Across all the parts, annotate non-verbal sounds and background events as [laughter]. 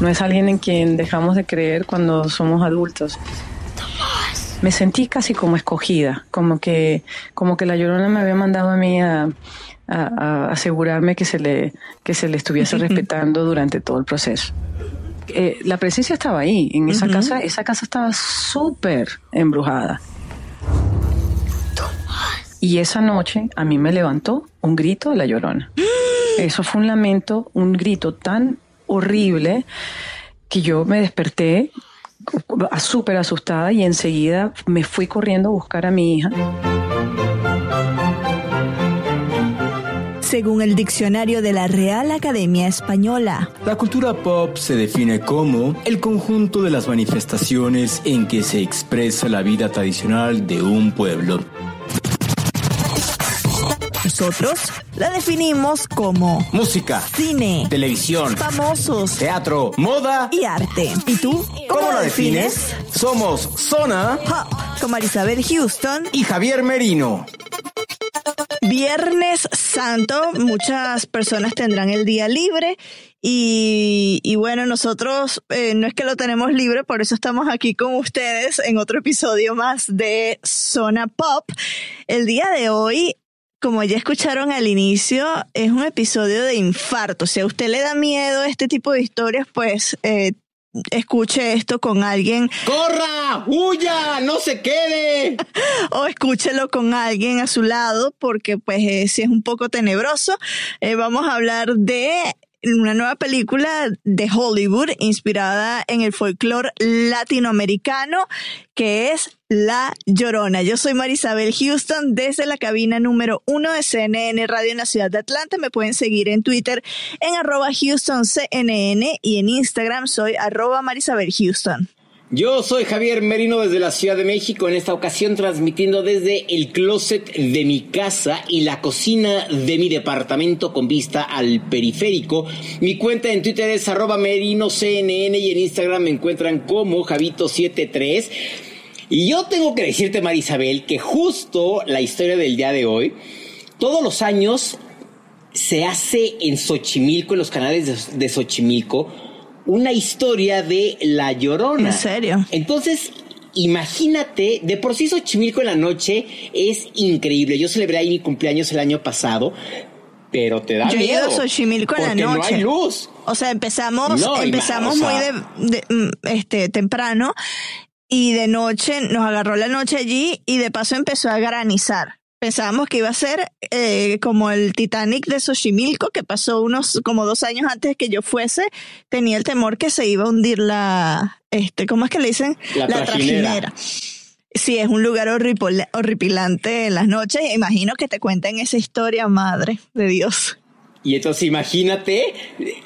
No es alguien en quien dejamos de creer cuando somos adultos. Me sentí casi como escogida, como que, como que la llorona me había mandado a mí a, a, a asegurarme que se le, que se le estuviese [laughs] respetando durante todo el proceso. Eh, la presencia estaba ahí, en esa casa, esa casa estaba súper embrujada. Y esa noche a mí me levantó un grito de la llorona. [gasps] Eso fue un lamento, un grito tan horrible que yo me desperté súper asustada y enseguida me fui corriendo a buscar a mi hija. Según el diccionario de la Real Academia Española, La cultura pop se define como el conjunto de las manifestaciones en que se expresa la vida tradicional de un pueblo. Nosotros la definimos como Música, cine, televisión, famosos teatro, moda. y arte. ¿Y tú? ¿Cómo lo defines? Somos Zona Hop, con Marisabel Houston. y Javier Merino. Viernes Santo, muchas personas tendrán el día libre y, y bueno, nosotros eh, no es que lo tenemos libre, por eso estamos aquí con ustedes en otro episodio más de Zona Pop. El día de hoy, como ya escucharon al inicio, es un episodio de infarto. Si a usted le da miedo este tipo de historias, pues eh, escuche esto con alguien ¡Corra! ¡Huya! ¡No se quede! [laughs] o escúchelo con alguien a su lado porque pues eh, sí es un poco tenebroso. Eh, vamos a hablar de una nueva película de Hollywood inspirada en el folclore latinoamericano que es La Llorona. Yo soy Marisabel Houston desde la cabina número uno de CNN Radio en la ciudad de Atlanta. Me pueden seguir en Twitter en arroba HoustonCNN y en Instagram soy arroba Marisabel Houston. Yo soy Javier Merino desde la Ciudad de México, en esta ocasión transmitiendo desde el closet de mi casa y la cocina de mi departamento con vista al periférico. Mi cuenta en Twitter es arroba merinoCNN y en Instagram me encuentran como Javito73. Y yo tengo que decirte, Marisabel, que justo la historia del día de hoy, todos los años se hace en Xochimilco, en los canales de, Xochimilco, una historia de La Llorona. ¿En serio? Entonces, imagínate, de por sí Xochimilco en la noche es increíble. Yo celebré ahí mi cumpleaños el año pasado, pero te da Yo he ido miedo. a Xochimilco en la noche. no hay luz. O sea, empezamos, No, empezamos ma- o sea- muy de, de, mm, este temprano y de noche nos agarró la noche allí y de paso empezó a granizar. Pensábamos que iba a ser eh, como el Titanic de Xochimilco, que pasó unos como dos años antes que yo fuese. Tenía el temor que se iba a hundir la, este, ¿cómo es que le dicen? La trajinera. Sí, es un lugar horripilante en las noches. Imagino que te cuenten esa historia, madre de Dios. Y entonces imagínate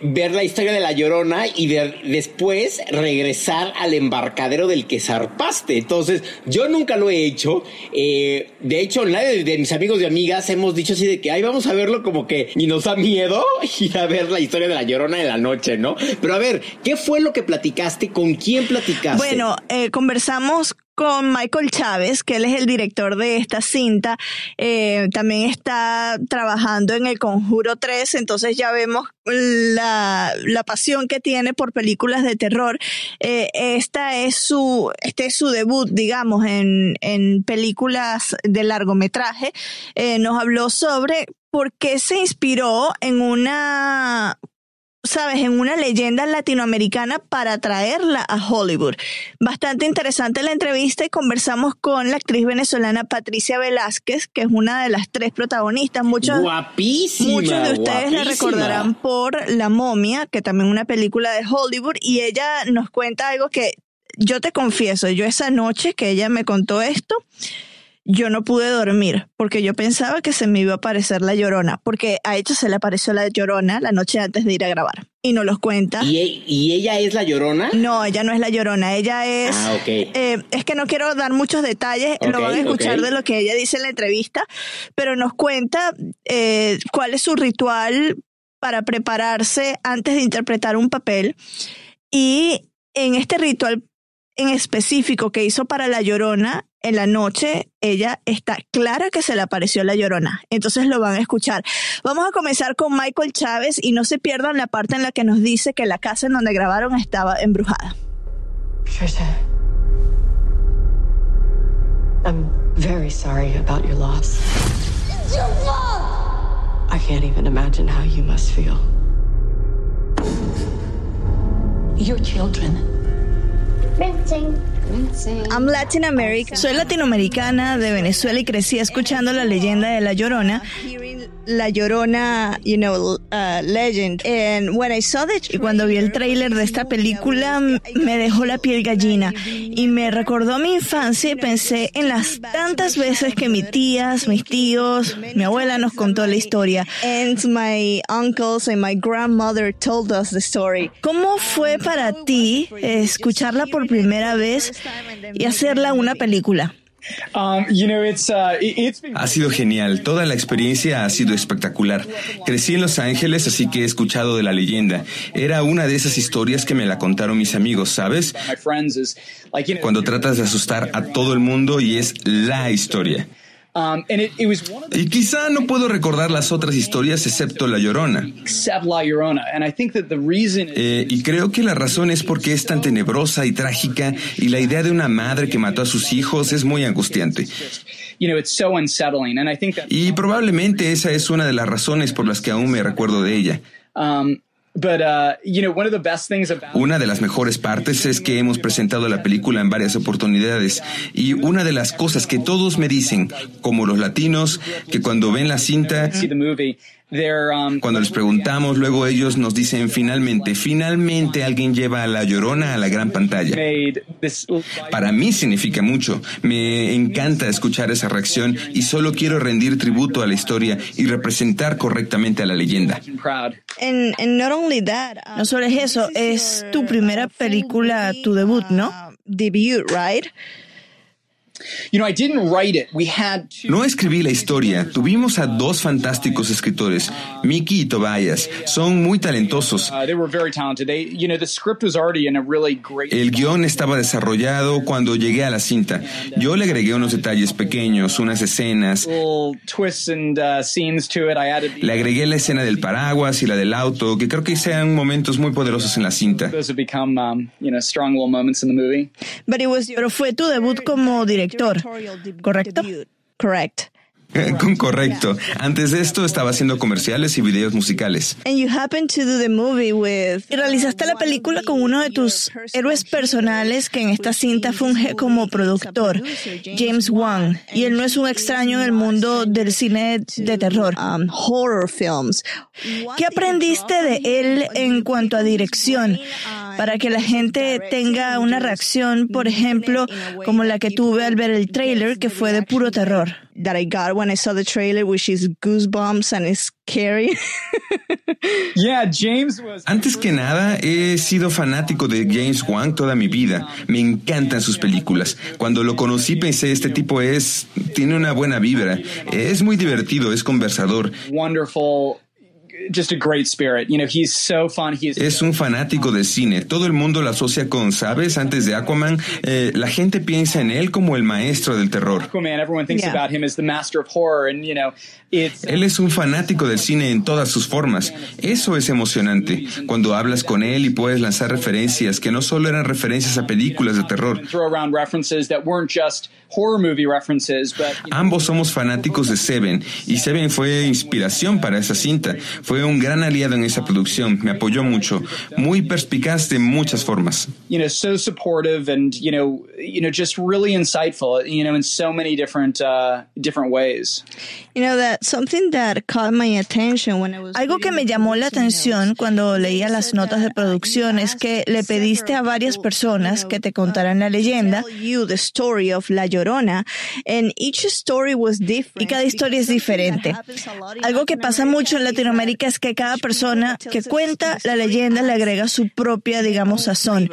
ver la historia de la llorona y ver después regresar al embarcadero del que zarpaste. Entonces, yo nunca lo he hecho. Eh, de hecho, nadie de mis amigos y amigas hemos dicho así de que, ay, vamos a verlo como que y nos da miedo [laughs] ir a ver la historia de la llorona en la noche, ¿no? Pero a ver, ¿qué fue lo que platicaste? ¿Con quién platicaste? Bueno, eh, conversamos con Michael Chávez, que él es el director de esta cinta. Eh, también está trabajando en El Conjuro 3, entonces ya vemos la, la pasión que tiene por películas de terror. Eh, esta es su, este es su debut, digamos, en, en películas de largometraje. Eh, nos habló sobre por qué se inspiró en una sabes, en una leyenda latinoamericana para traerla a Hollywood. Bastante interesante la entrevista y conversamos con la actriz venezolana Patricia Velázquez, que es una de las tres protagonistas. Muchos, guapísima. muchos de ustedes la recordarán por La momia, que también es una película de Hollywood, y ella nos cuenta algo que yo te confieso, yo esa noche que ella me contó esto, yo no pude dormir porque yo pensaba que se me iba a aparecer la llorona, porque a ella se le apareció la llorona la noche antes de ir a grabar y no los cuenta. ¿Y, e, ¿Y, ella es la llorona? No, ella no es la llorona, ella es... Ah, ok. Eh, es que no quiero dar muchos detalles, lo van a escuchar de lo que ella dice en la entrevista, pero nos cuenta eh, cuál es su ritual para prepararse antes de interpretar un papel y en este ritual en específico que hizo para La Llorona, en la noche ella está clara que se le apareció La Llorona. Entonces lo van a escuchar. Vamos a comenzar con Michael Chávez y no se pierdan la parte en la que nos dice que la casa en donde grabaron estaba embrujada. Trisha, I'm very sorry about your loss. It's your fault! I can't even imagine how you must feel. Your children I'm Latin American. Soy latinoamericana de Venezuela y crecí escuchando la leyenda de La Llorona. La Llorona, you know, uh, legend. And when I saw the y cuando vi el tráiler de esta película me dejó la piel gallina y me recordó mi infancia y pensé en las tantas veces que mis tías, mis tíos, mi abuela nos contó la historia. And my uncles and my grandmother told us the story. ¿Cómo fue para ti escucharla por primera vez y hacerla una película? Um, uh, ha sido genial, toda la experiencia ha sido espectacular. Crecí en Los Ángeles, así que he escuchado de la leyenda. Era una de esas historias que me la contaron mis amigos, ¿sabes? Cuando tratas de asustar a todo el mundo y es la historia. Um, y quizá no puedo recordar las otras historias excepto La Llorona. Eh, y creo que la razón es porque es tan tenebrosa y trágica y la idea de una madre que mató a sus hijos es muy angustiante. Y probablemente esa es una de las razones por las que aún me recuerdo de ella. Una de las mejores partes es que hemos presentado la película en varias oportunidades. Y una de las cosas que todos me dicen, como los latinos, que cuando ven la cinta, Cuando les preguntamos, luego ellos nos dicen finalmente, finalmente alguien lleva a la llorona a la gran pantalla. Para mí significa mucho. Me encanta escuchar esa reacción y solo quiero rendir tributo a la historia y representar correctamente a la leyenda. Um, no solo es eso, es tu primera película, tu debut, ¿no? Debut, right? No escribí la historia. Tuvimos a dos fantásticos escritores, Mickey y Tobias. Son muy talentosos. El guion estaba desarrollado cuando llegué a la cinta. Yo le agregué unos detalles pequeños, unas escenas. Uh, le agregué la escena del paraguas y la del auto, que creo que sean momentos muy poderosos en la cinta. Pero fue tu debut como director ¿correcto? Correct. Con correcto. Antes de esto estaba haciendo comerciales y videos musicales. Y realizaste la película con uno de tus héroes personales que en esta cinta funge como productor, James Wan. Y él no es un extraño en el mundo del cine de terror. Um, horror films. ¿Qué aprendiste de él en cuanto a dirección? Para que la gente tenga una reacción, por ejemplo, como la que tuve al ver el trailer, que fue de puro terror. That I got when I saw the trailer, which is goosebumps and it's scary. [laughs] yeah, James was. Antes que nada, he sido fanático de James Wan toda mi vida. Me encantan sus películas. Cuando lo conocí pensé, este tipo es, tiene una buena vibra. Es muy divertido, es conversador. Wonderful es un fanático de cine. Todo el mundo lo asocia con, ¿sabes? Antes de Aquaman, eh, la gente piensa en él como el maestro del terror. Él es un fanático del cine en todas sus formas. Eso es emocionante. Cuando hablas con él y puedes lanzar referencias que no solo eran referencias a películas de terror. Ambos somos fanáticos de Seven y Seven fue inspiración para esa cinta. Fue un gran aliado en esa producción, me apoyó mucho, muy perspicaz de muchas formas. You know, so supportive and you know, you know, just really insightful, you know, in so many different uh, different ways. You know that something that caught my attention when I was Algo que me llamó la atención cuando leía las notas de producción es que le pediste a varias personas que te contaran la leyenda you the story of La Llorona and each story was different y cada historia es diferente. Algo que pasa mucho en Latinoamérica es que cada persona que cuenta la leyenda le agrega su propia, digamos, sazón.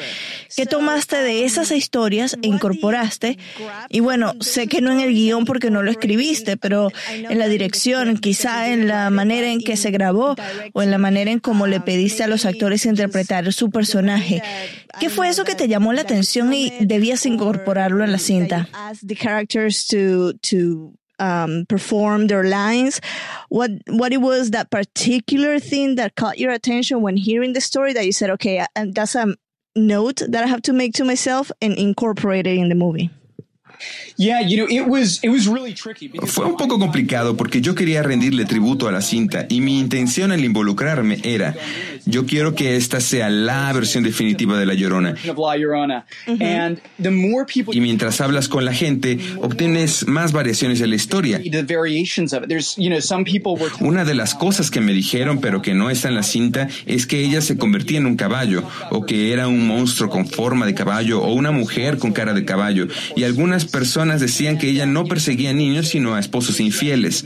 ¿Qué tomaste de esas historias e incorporaste? Y bueno, sé que no en el guion porque no lo escribiste, pero en la dirección, quizá en la manera en que se grabó o en la manera en cómo le pediste a los actores interpretar su personaje. ¿Qué fue eso que te llamó la atención y debías incorporarlo en la cinta? Um, perform their lines. What what it was that particular thing that caught your attention when hearing the story that you said, okay, and that's a note that I have to make to myself and incorporate it in the movie. Fue un poco complicado porque yo quería rendirle tributo a la cinta y mi intención al involucrarme era, yo quiero que esta sea la versión definitiva de La Llorona. of La Llorona, and the more people Y mientras hablas con la gente, obtienes más variaciones de la historia. the variations of it. There's you know some people were Una de las cosas que me dijeron, pero que no está en la cinta, es que ella se convertía en un caballo, o que era un monstruo con forma de caballo, o una mujer con cara de caballo. Y algunas personas decían que ella no perseguía niños, sino a esposos infieles.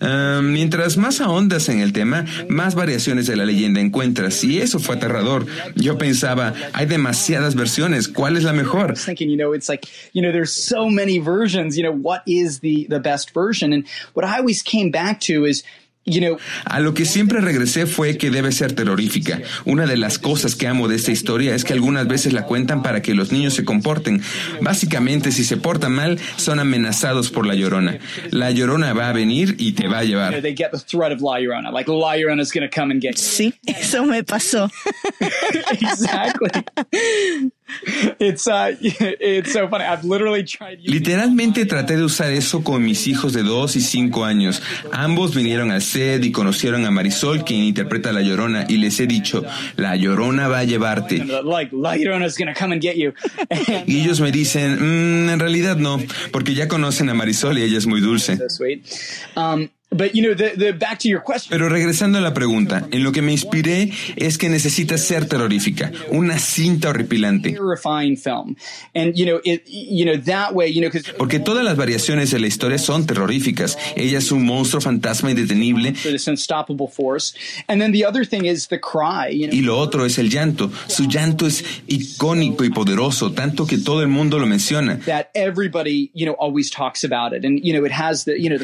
Ah, mientras más ahondas en el tema, más variaciones de la leyenda encuentras, y eso fue aterrador. Yo pensaba, hay demasiadas versiones, ¿cuál es la mejor? A lo que siempre regresé fue que debe ser terrorífica. Una de las cosas que amo de esta historia es que algunas veces la cuentan para que los niños se comporten. Básicamente, si se portan mal, son amenazados por la llorona. La llorona va a venir y te va a llevar. they get the threat of La Llorona, like La Llorona's going to come and get you. Sí, eso me pasó. [laughs] exactly. [laughs] it's uh, [laughs] it's so funny. I've literally tried. using- Literalmente traté de usar eso con mis hijos de 2 y 5 años. Ambos vinieron al set y conocieron a Marisol, quien interpreta a La Llorona, y les he dicho, La Llorona va a llevarte. like La Llorona's going to come and get you. And [laughs] Y ellos me dicen, "Mm, en realidad no, porque ya conocen a Marisol y ella es muy dulce. So sweet. But you know, the the back to your question. Pero regresando a la pregunta, en lo que me inspiré es que necesita ser terrorífica, una cinta horripilante. terrifying film, and you know it. You know that way. You know because Porque todas las variaciones de la historia son terroríficas. Ella es un monstruo fantasma indetenible y lo otro es el llanto. Su llanto es icónico y poderoso, tanto que todo el mundo lo menciona.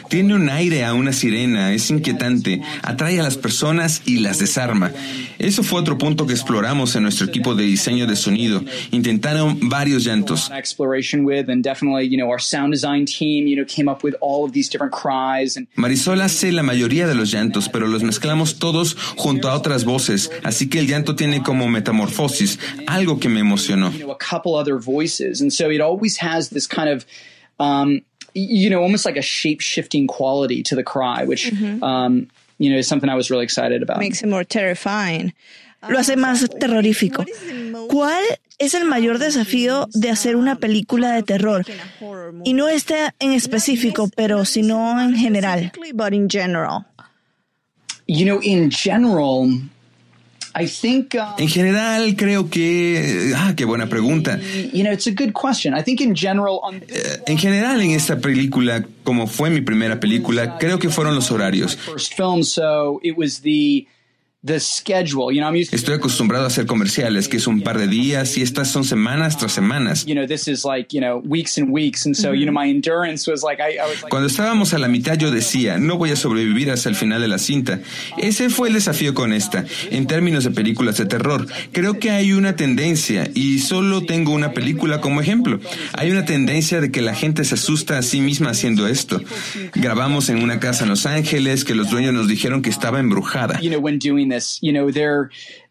Tiene un aire a una sirena, es inquietante, atrae a las personas y las desarma. Eso fue otro punto que exploramos en nuestro equipo de diseño de sonido. Intentaron varios llantos. Marisol hace la mayoría de los llantos, pero los mezclamos todos junto a otras voces, así que el llanto tiene como metamorfosis, algo que me emocionó. um, you know almost like a shape shifting quality to the cry, which um, you know is something I was really excited about. Makes it more terrifying. Lo hace más terrorífico. ¿Cuál es el mayor desafío de hacer una película de terror? Y no este en específico, pero sino en general. But in general. You know, in general, I think. En general, creo que... Ah, qué buena pregunta. on En general, en esta película, como fue mi primera película, creo que fueron los horarios. First film, so it was the the schedule. You know, I'm used to. Estoy acostumbrado a hacer comerciales, que es un par de días, y estas son semanas tras semanas. You know, this is like you know weeks and weeks, and so you know my endurance was like I, I was like. Cuando estábamos a la mitad yo decía, no voy a sobrevivir hasta el final de la cinta. Ese fue el desafío con esta. En términos de películas de terror, creo que hay una tendencia, y solo tengo una película como ejemplo, hay una tendencia de que la gente se asusta a sí misma haciendo esto. Grabamos en una casa en Los Ángeles que los dueños nos dijeron que estaba embrujada. You know, when doing this, you know, they're uh,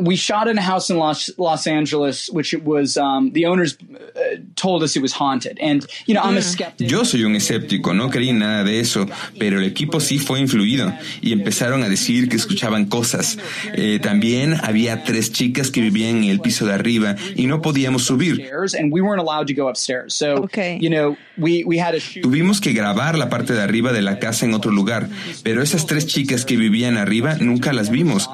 we shot in a house in Los, Los Angeles, which it was um, the owners uh, told us it was haunted. And you know, I'm a mm. skeptic. Yo soy un escéptico, no creí nada de eso, pero el equipo sí fue influido y empezaron a decir que escuchaban cosas. Eh, también había tres chicas que vivían en el piso de arriba y no podíamos subir. And we weren't allowed to go upstairs. So, okay. you know, we, we had to shoot. Tuvimos que grabar la parte de arriba de la casa en otro lugar, pero esas tres chicas que vivían arriba nunca las vimos.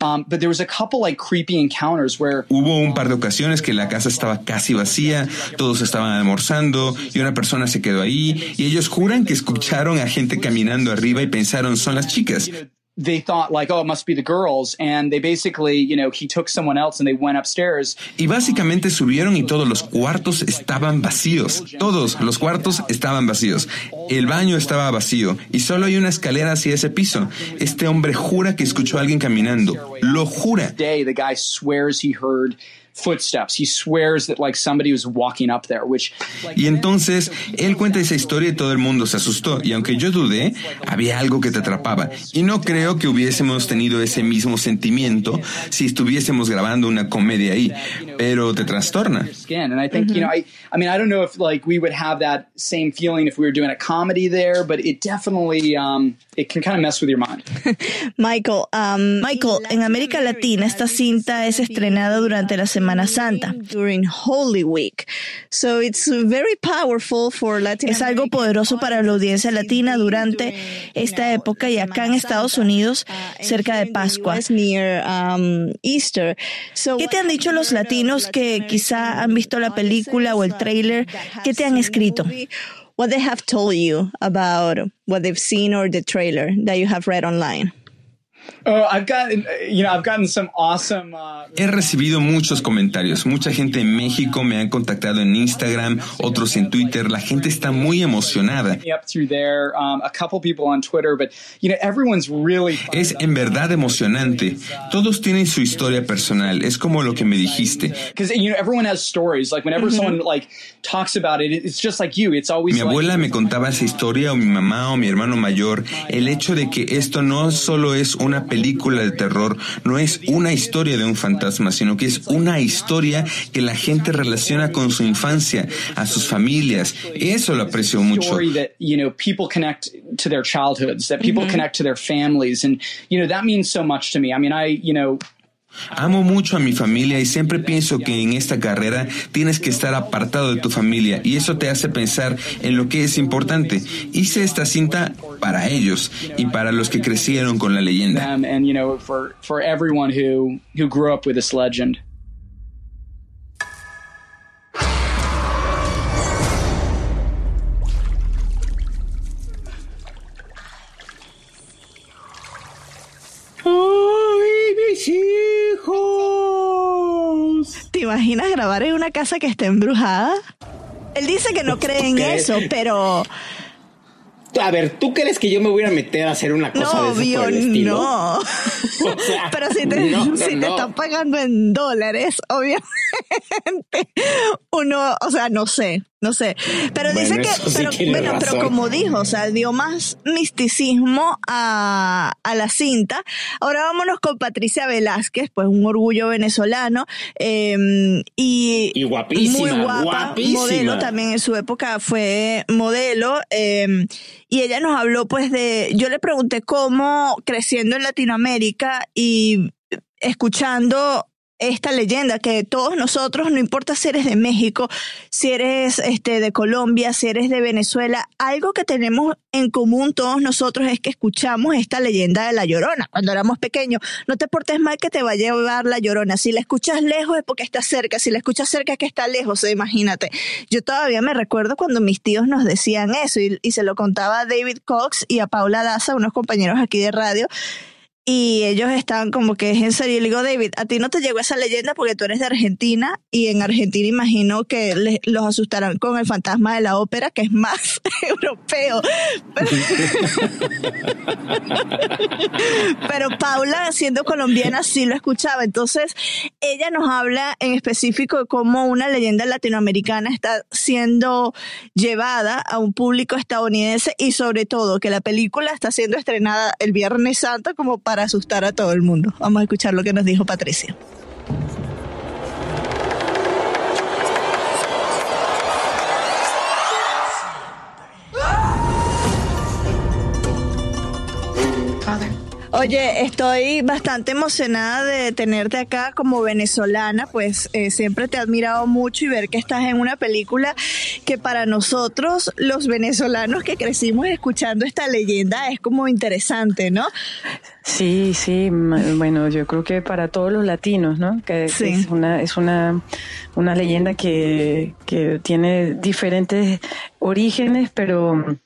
Um, but there was a couple like creepy encounters where hubo un par de ocasiones que la casa estaba casi vacía, todos estaban almorzando y una persona se quedó ahí y ellos juran que escucharon a gente caminando arriba y pensaron son las chicas they thought like, oh, it must be the girls, and they basically, you know, he took someone else and they went upstairs. Y básicamente subieron y todos los cuartos estaban vacíos. Todos los cuartos estaban vacíos. El baño estaba vacío y solo hay una escalera hacia ese piso. Este hombre jura que escuchó a alguien caminando. Lo jura. The guy swears he heard footsteps. He swears that like somebody was walking up there, which Y entonces él cuenta esa historia y todo el mundo se asustó. Y aunque yo dudé, había algo que te atrapaba. Y no creo que hubiésemos tenido ese mismo sentimiento si estuviésemos grabando una comedia ahí, pero te trastorna. And I think, you know, I, I mean, I don't know if like we would have that same feeling if we were doing a comedy there, but it definitely, um, it can kind of mess with your mind. [laughs] Michael, um, Michael, en América Latina esta cinta es estrenada durante la semana Semana Santa. es algo poderoso para la audiencia latina durante esta época y acá en Estados Unidos cerca de Pascua. Um, ¿Qué te han dicho los latinos que quizá han visto la película o el trailer? ¿Qué te han escrito? What they have told you about what they've seen or the trailer that you have read online. He recibido muchos comentarios. Mucha gente en México me ha contactado en Instagram, otros en Twitter. La gente está muy emocionada. Es en verdad emocionante. Todos tienen su historia personal. Es como lo que me dijiste. Mi abuela me contaba esa historia o mi mamá o mi hermano mayor. El hecho de que esto no solo es una película de terror no es una historia de un fantasma, sino que es una historia que la gente relaciona con su infancia, a sus familias. Eso lo aprecio mucho. Amo mucho a mi familia y siempre pienso que en esta carrera tienes que estar apartado de tu familia y eso te hace pensar en lo que es importante. Hice esta cinta para ellos y para los que crecieron con la leyenda. Imaginas grabar en una casa que esté embrujada? Él dice que no cree en eso, pero a ver, ¿tú crees que yo me voy a meter a hacer una cosa no, de por el estilo? No, [laughs] [laughs] Pero si te, si te están pagando en dólares, [laughs] obviamente, uno, o sea, no sé, no sé. Pero dice que, pero, bueno, pero como dijo, o sea, dio más misticismo a, a, la cinta. Ahora vámonos con Patricia Velázquez, pues un orgullo venezolano. Eh, y, y guapísima, muy guapa, modelo también en su época fue modelo. Eh, y ella nos habló pues de, yo le pregunté cómo creciendo en Latinoamérica y escuchando esta leyenda que todos nosotros, no importa si eres de México, si eres este, de Colombia, si eres de Venezuela, algo que tenemos en común todos nosotros es que escuchamos esta leyenda de la llorona cuando éramos pequeños. No te portes mal que te va a llevar la llorona. Si la escuchas lejos es porque está cerca, si la escuchas cerca es que está lejos, imagínate. Yo todavía me recuerdo cuando mis tíos nos decían eso y, y se lo contaba a David Cox y a Paula Daza, unos compañeros aquí de radio y ellos estaban como que es en serio. Y le digo, David, a ti no te llegó esa leyenda porque tú eres de Argentina y en Argentina imagino que los asustarán con el fantasma de la ópera, que es más [laughs] europeo. [laughs] Pero, Paula, siendo colombiana, sí lo escuchaba. Entonces, ella nos habla en específico de cómo una leyenda latinoamericana está siendo llevada a un público estadounidense y sobre todo que la película está siendo estrenada el Viernes Santo como para para asustar a todo el mundo. Vamos a escuchar lo que nos dijo Patricia. Oye, estoy bastante emocionada de tenerte acá como venezolana, pues eh, siempre te he admirado mucho y ver que estás en una película que para nosotros, los venezolanos que crecimos escuchando esta leyenda, es como interesante, ¿no? Sí, sí, bueno, yo creo que para todos los latinos, ¿no? Que, es una es una, una leyenda que, que tiene diferentes orígenes, pero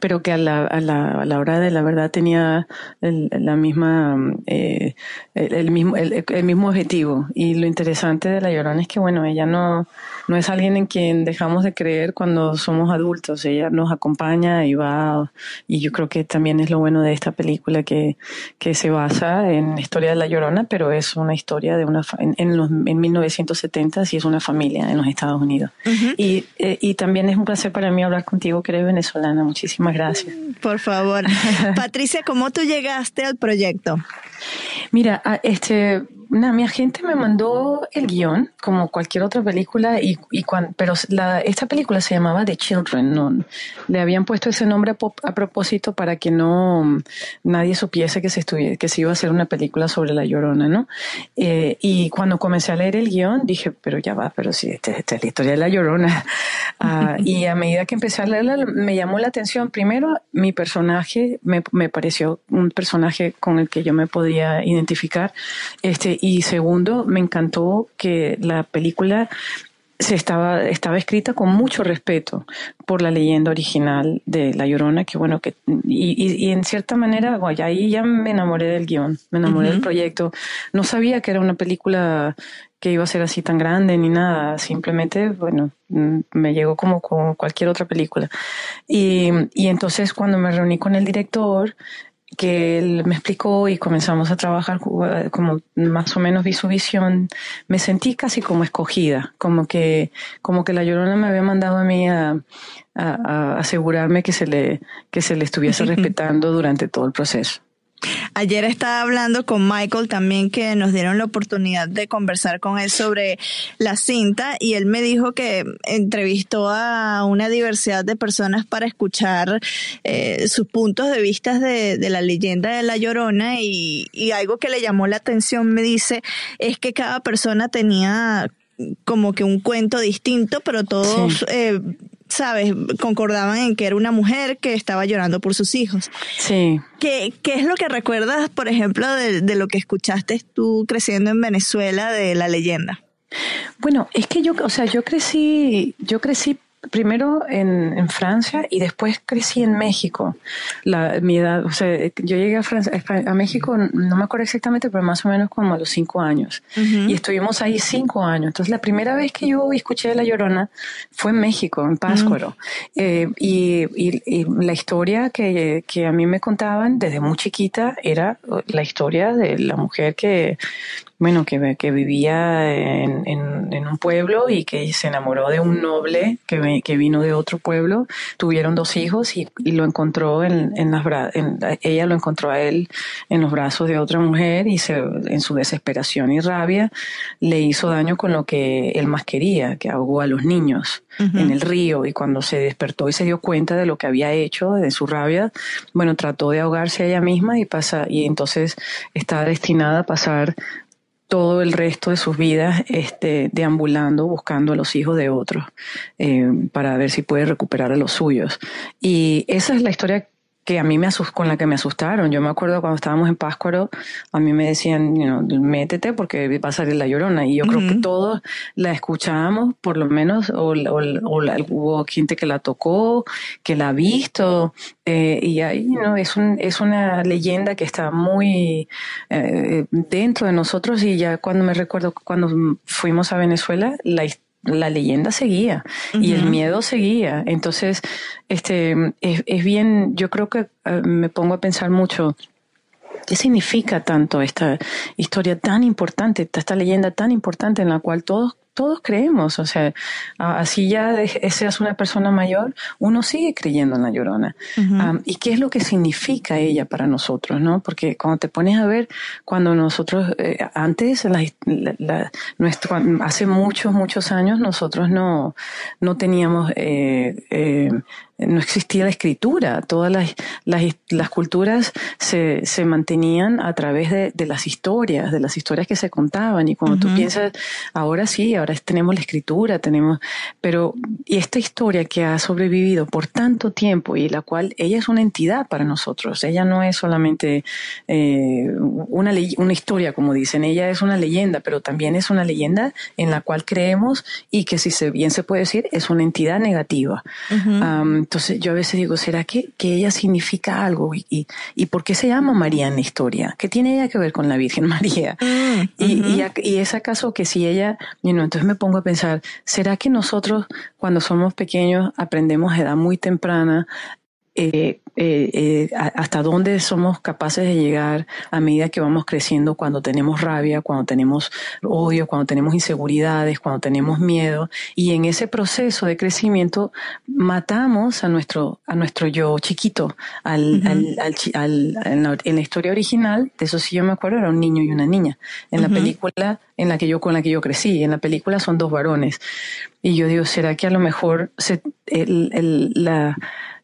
pero que a la, a la, a la hora de la verdad tenía el, la misma, eh, el, mismo, el, el, mismo objetivo. Y lo interesante de La Llorona es que, bueno, ella no, no es alguien en quien dejamos de creer cuando somos adultos. Ella nos acompaña y va, y yo creo que también es lo bueno de esta película que, que se basa en la historia de La Llorona, pero es una historia de una, en, en, los, en 1970 y es una familia en los Estados Unidos. y, eh, y también es un placer para mí hablar contigo, que eres venezolana. Muchísimas gracias. Por favor. [laughs] Patricia, ¿cómo tú llegaste al proyecto? Mira, este, mi agente me mandó el guion, como cualquier otra película, y, y pero la, esta película se llamaba The Children. No, le habían puesto ese nombre a, propósito para que no nadie supiese que se, que se iba a hacer una película sobre la llorona, ¿no? Eh, y cuando comencé a leer el guion, dije, pero ya va, pero si esta, es la historia de la llorona. [laughs] Ah, y a medida que empecé a leerla, me llamó la atención. Primero, mi personaje me, me pareció un personaje con el que yo me podía identificar. Este, y segundo, me encantó que la película se estaba, estaba escrita con mucho respeto por la leyenda original de La Llorona, que bueno, que, y, y, en cierta manera, bueno, ahí ya me enamoré del guion, me enamoré del proyecto. No sabía que era una película que iba a ser así tan grande ni nada, simplemente, bueno, mm, me llegó como con cualquier otra película. Y, y entonces cuando me reuní con el director, que él me explicó y comenzamos a trabajar como más o menos vi su visión, me sentí casi como escogida, como que, como que la llorona me había mandado a mí a, a, asegurarme que se le, que se le estuviese [laughs] respetando durante todo el proceso. Ayer estaba hablando con Michael también que nos dieron la oportunidad de conversar con él sobre la cinta y él me dijo que entrevistó a una diversidad de personas para escuchar eh, sus puntos de vista de, de, la leyenda de La Llorona y, y algo que le llamó la atención me dice es que cada persona tenía como que un cuento distinto, pero todos sí. eh, ¿sabes? Concordaban en que era una mujer que estaba llorando por sus hijos. Sí. ¿Qué, qué es lo que recuerdas, por ejemplo, de, de lo que escuchaste tú creciendo en Venezuela de la leyenda? Bueno, es que yo, o sea, yo crecí, yo crecí primero en, en, Francia y después crecí en México. La, mi edad, o sea, yo llegué a, Francia, a México, no me acuerdo exactamente, pero más o menos como a los cinco años. Uh -huh. Y estuvimos ahí cinco años. Entonces, la primera vez que yo escuché La Llorona fue en México, en Páscuaro. Uh -huh. eh, y, y, y, la historia que, que a mí me contaban desde muy chiquita era la historia de la mujer que bueno, que, que vivía en, en, en, un pueblo y que se enamoró de un noble que, que vino de otro pueblo. Tuvieron dos hijos y, y lo encontró en, en las en, ella lo encontró a él en los brazos de otra mujer y se, en su desesperación y rabia le hizo daño con lo que él más quería, que ahogó a los niños uh -huh. en el río y cuando se despertó y se dio cuenta de lo que había hecho, de su rabia, bueno, trató de ahogarse a ella misma y pasa, y entonces está destinada a pasar todo el resto de sus vidas este, deambulando, buscando a los hijos de otros eh, para ver si puede recuperar a los suyos. Y esa es la historia que a mí me asust con la que me asustaron. Yo me acuerdo cuando estábamos en Páscuaro, a mí me decían, you know, métete porque va a salir la llorona. Y yo uh -huh. creo que todos la escuchábamos, por lo menos, o, o, o la, hubo gente que la tocó, que la ha visto. Eh, y ahí, you know, es, un, es una leyenda que está muy eh, dentro de nosotros. Y ya cuando me recuerdo, cuando fuimos a Venezuela, la historia la leyenda seguía uh -huh. y el miedo seguía. Entonces, este, es, es bien, yo creo que uh, me pongo a pensar mucho, ¿qué significa tanto esta historia tan importante, esta leyenda tan importante en la cual todos todos creemos, o sea, así ya seas una persona mayor, uno sigue creyendo en la llorona. ¿Y qué es lo que significa ella para nosotros, no? Porque cuando te pones a ver, cuando nosotros, eh, antes, nuestro, hace muchos, muchos años, nosotros no, no teníamos eh, eh, no existía la escritura, todas las, las, culturas se, se, mantenían a través de, de, las historias, de las historias que se contaban. Y cuando tú piensas, ahora sí, ahora tenemos la escritura, tenemos, pero y esta historia que ha sobrevivido por tanto tiempo y la cual ella es una entidad para nosotros, ella no es solamente eh, una, una historia, como dicen, ella es una leyenda, pero también es una leyenda en la cual creemos y que si se, bien se puede decir, es una entidad negativa. Entonces yo a veces digo, ¿será que, que ella significa algo? ¿Y, y, por qué se llama María en la historia? ¿Qué tiene ella que ver con la Virgen [laughs] María? Mm, y, y, es acaso que si ella, entonces me pongo a pensar, ¿será que nosotros cuando somos pequeños aprendemos a edad muy temprana eh, eh, eh, hasta dónde somos capaces de llegar a medida que vamos creciendo cuando tenemos rabia, cuando tenemos odio, cuando tenemos inseguridades, cuando tenemos miedo. Y en ese proceso de crecimiento matamos a nuestro, a nuestro yo chiquito. Al, al, en, la, historia original, de eso sí yo me acuerdo, era un niño y una niña. En la película en la que yo, con la que yo crecí, en la película son dos varones. Y yo digo, ¿será que a lo mejor se, el, la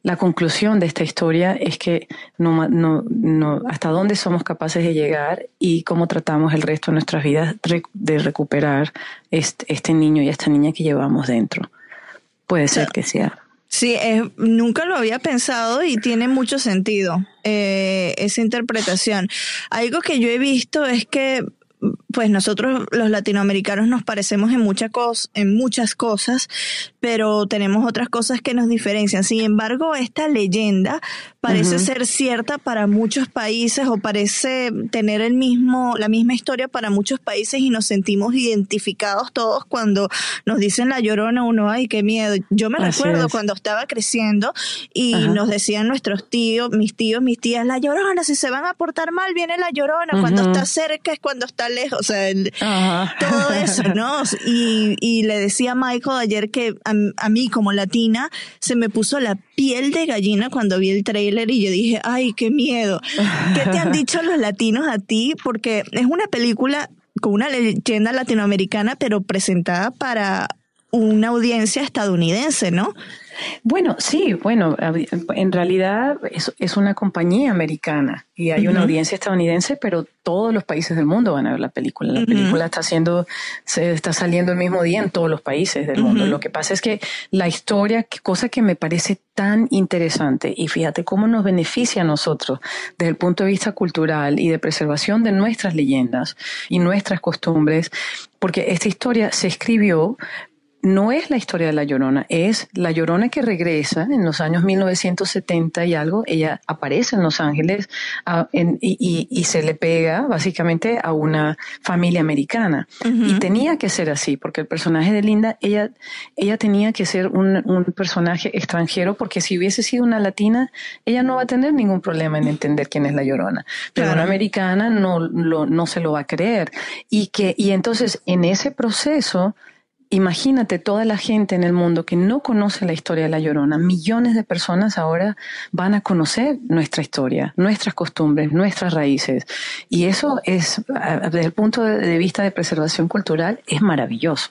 la conclusión de esta historia es que no, no, no, hasta dónde somos capaces de llegar y cómo tratamos el resto de nuestras vidas de recuperar este, niño y esta niña que llevamos dentro. Puede ser que sea. Sí, nunca lo había pensado y tiene mucho sentido eh, esa interpretación. Algo que yo he visto es que pues nosotros los latinoamericanos nos parecemos en, cosas en muchas cosas, pero tenemos otras cosas que nos diferencian. Sin embargo, esta leyenda parece ser cierta para muchos países o parece tener el mismo, la misma historia para muchos países y nos sentimos identificados todos cuando nos dicen la llorona, uno, ay, qué miedo. Yo me recuerdo cuando estaba creciendo y nos decían nuestros tíos, mis tíos, mis tías, la llorona, si se van a portar mal, viene la llorona, cuando está cerca es cuando está lejos, o sea, todo eso, ¿no? [laughs] Y, y le decía a Michael ayer que a, mí como latina se me puso la piel de gallina cuando vi el trailer y yo dije, ay, qué miedo. ¿Qué te han [laughs] dicho los latinos a ti? Porque es una película con una leyenda latinoamericana, pero presentada para una audiencia estadounidense, ¿no? Bueno, sí, bueno, en realidad es, una compañía americana y hay una audiencia estadounidense, pero todos los países del mundo van a ver la película. La película está haciendo, se está saliendo el mismo día en todos los países del mundo. Lo que pasa es que la historia, cosa que me parece tan interesante, y fíjate cómo nos beneficia a nosotros desde el punto de vista cultural y de preservación de nuestras leyendas y nuestras costumbres, porque esta historia se escribió no es la historia de La Llorona, es La Llorona que regresa en los años 1970 y algo, ella aparece en Los Ángeles y, se le pega básicamente a una familia americana. Y tenía que ser así, porque el personaje de Linda, ella, ella tenía que ser un, personaje extranjero, porque si hubiese sido una latina, ella no va a tener ningún problema en entender quién es La Llorona. Pero una americana no, no se lo va a creer. Y, que, y entonces en ese proceso, Imagínate toda la gente en el mundo que no conoce la historia de La Llorona. Millones de personas ahora van a conocer nuestra historia, nuestras costumbres, nuestras raíces. Y eso es, desde el punto de vista de preservación cultural, es maravilloso.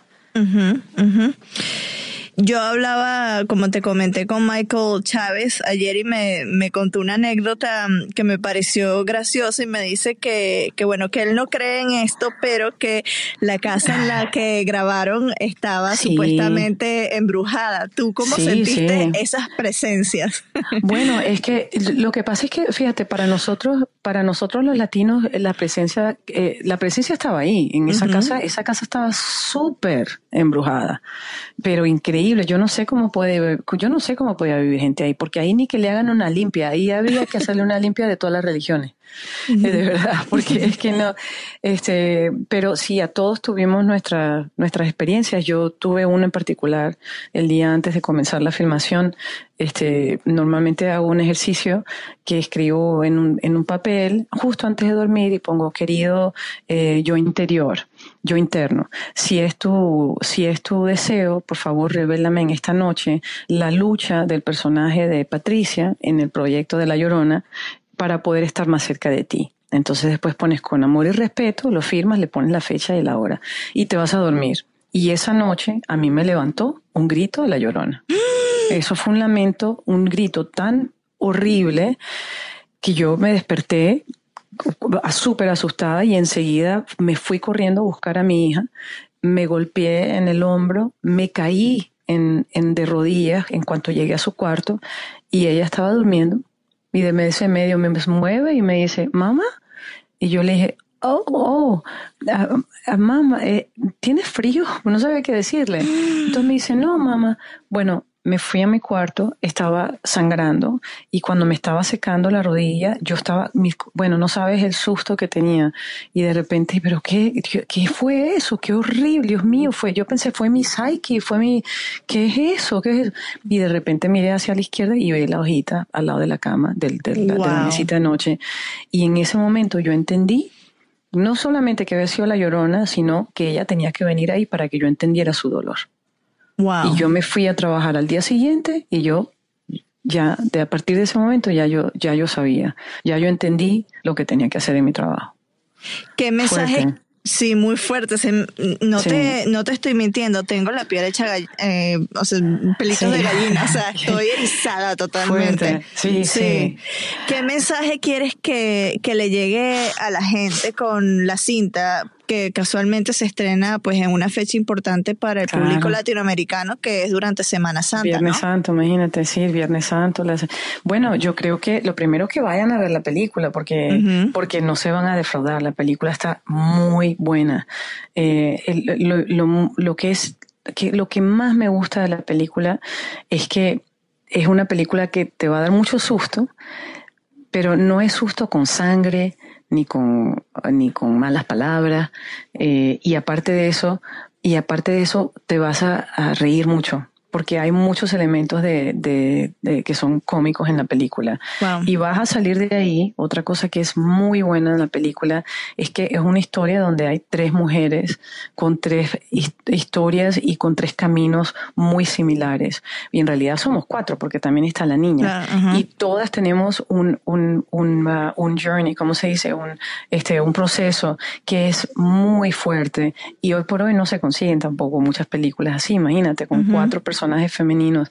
Yo hablaba, como te comenté, con Michael Chávez ayer y me, me contó una anécdota mm, que me pareció graciosa y me dice que, que, bueno, que él no cree en esto, pero que la casa en la que grabaron estaba supuestamente embrujada. ¿Tú cómo sentiste esas presencias? [laughs] Bueno, es que lo que pasa es que, fíjate, para nosotros, para nosotros los latinos, la presencia, eh, la presencia estaba ahí, en esa casa, esa casa estaba súper embrujada, pero increíble yo no sé cómo puede, yo no sé cómo podía vivir gente ahí, porque ahí ni que le hagan una limpia, ahí había que hacerle una limpia de todas las religiones. De verdad, [laughs] porque es que no, este, pero sí, a todos tuvimos nuestra, nuestras experiencias. Yo tuve una en particular el día antes de comenzar la filmación. Este, normalmente hago un ejercicio que escribo en un, en un papel justo antes de dormir y pongo querido eh, yo interior, yo interno. Si es tu, si es tu deseo, por favor, revélame en esta noche la lucha del personaje de Patricia en el proyecto de La Llorona para poder estar más cerca de ti. Entonces después pones con amor y respeto, lo firmas, le pones la fecha y la hora y te vas a dormir. Y esa noche a mí me levantó un grito de la llorona. [gasps] Eso fue un lamento, un grito tan horrible que yo me desperté súper asustada y enseguida me fui corriendo a buscar a mi hija, me golpeé en el hombro, me caí en, en de rodillas en cuanto llegué a su cuarto y ella estaba durmiendo y de ese medio me mueve y me dice, mamá. Y yo le dije, oh, oh, uh, mamá, eh, ¿tienes frío? [laughs] No sabía qué decirle. Entonces me dice, no, mamá. Bueno, me fui a mi cuarto, estaba sangrando y cuando me estaba secando la rodilla, yo estaba, bueno, no sabes el susto que tenía y de repente, pero qué, qué fue eso, qué horrible, Dios mío, fue, yo pensé fue mi psyche, fue mi, ¿qué es eso? ¿Qué es eso? Y de repente miré hacia la izquierda y vi la hojita al lado de la cama, del, del, de la mesita de noche y en ese momento yo entendí no solamente que había sido la llorona, sino que ella tenía que venir ahí para que yo entendiera su dolor. Y yo me fui a trabajar al día siguiente y yo ya de a partir de ese momento ya yo ya yo sabía, ya yo entendí lo que tenía que hacer en mi trabajo. ¿Qué mensaje? Sí, muy fuerte. no, te, no te estoy mintiendo. Tengo la piel hecha, eh, o sea, pelitos de gallina. O sea, [laughs] estoy erizada totalmente. Sí, sí, ¿Qué mensaje quieres que, que le llegue a la gente con la cinta? Que casualmente se estrena pues en una fecha importante para el público latinoamericano que es durante Semana Santa. Viernes Santo, imagínate, sí, Viernes Santo. Bueno, yo creo que lo primero que vayan a ver la película porque, porque no se van a defraudar. La película está muy buena. Eh, lo, lo, lo, que es que lo que más me gusta de la película es que es una película que te va a dar mucho susto, pero no es susto con sangre, ni con, ni con malas palabras. Eh, y aparte de eso, y aparte de eso, te vas a reír mucho porque hay muchos elementos de, de, que son cómicos en la película. Y vas a salir de ahí. Otra cosa que es muy buena en la película es que es una historia donde hay tres mujeres con tres historias y con tres caminos muy similares. Y en realidad somos cuatro, porque también está la niña. Y todas tenemos un, un, un, uh, un journey, ¿cómo se dice? Un, este, un proceso que es muy fuerte. Y hoy por hoy no se consiguen tampoco muchas películas así. Imagínate, con cuatro personas personajes femeninos.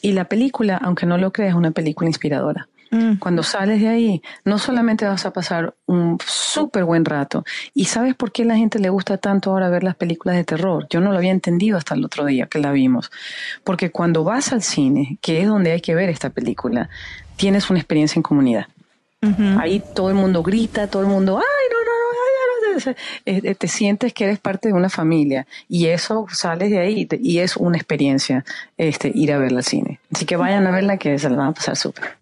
y la película, aunque no lo creas, es una película inspiradora. Mm. Cuando sales de ahí, no solamente vas a pasar un súper buen rato. ¿Y sabes por qué a la gente le gusta tanto ahora ver las películas de terror? Yo no lo había entendido hasta el otro día que la vimos. Porque cuando vas al cine, que es donde hay que ver esta película, tienes una experiencia en comunidad. Ahí todo el mundo grita, todo el mundo, ¡ay, no, no, [laughs] te sientes que eres parte de una familia y eso sales de ahí y, es una experiencia este, ir a verla al cine. Así que vayan a verla que se la van a pasar súper.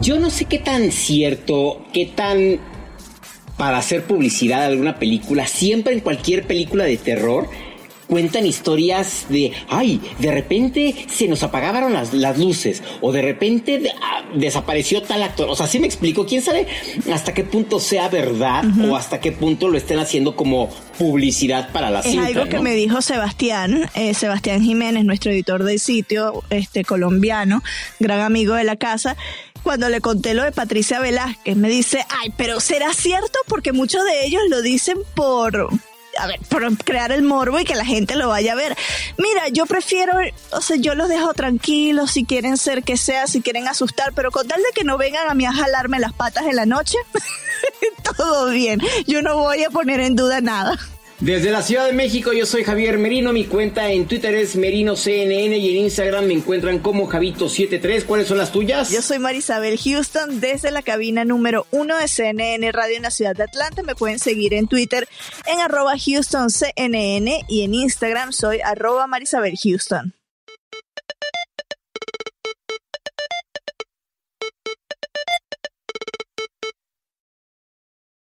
Yo no sé qué tan cierto, qué tan para hacer publicidad de alguna película, siempre en cualquier película de terror, cuentan historias de, ay, de repente se nos apagaron las, las luces o de repente ah, desapareció tal actor. O sea, sí me explico, quién sabe hasta qué punto sea verdad o hasta qué punto lo estén haciendo como publicidad para la es algo que me dijo Sebastián, eh, Sebastián Jiménez, nuestro editor del sitio, este colombiano, gran amigo de la casa, cuando le conté lo de Patricia Velázquez, me dice, ay, pero ¿será cierto? Porque muchos de ellos lo dicen por, a ver, por crear el morbo y que la gente lo vaya a ver. Mira, yo prefiero, o sea, yo los dejo tranquilos si quieren ser que sea, si quieren asustar, pero con tal de que no vengan a mí a jalarme las patas en la noche, [laughs] todo bien. Yo no voy a poner en duda nada. Desde la Ciudad de México, yo soy Javier Merino. Mi cuenta en Twitter es MerinoCNN y en Instagram me encuentran como Javito73. ¿Cuáles son las tuyas? Yo soy Marisabel Houston desde la cabina número uno de CNN Radio en la ciudad de Atlanta. Me pueden seguir en Twitter en arroba HoustonCNN y en Instagram soy arroba Marisabel Houston.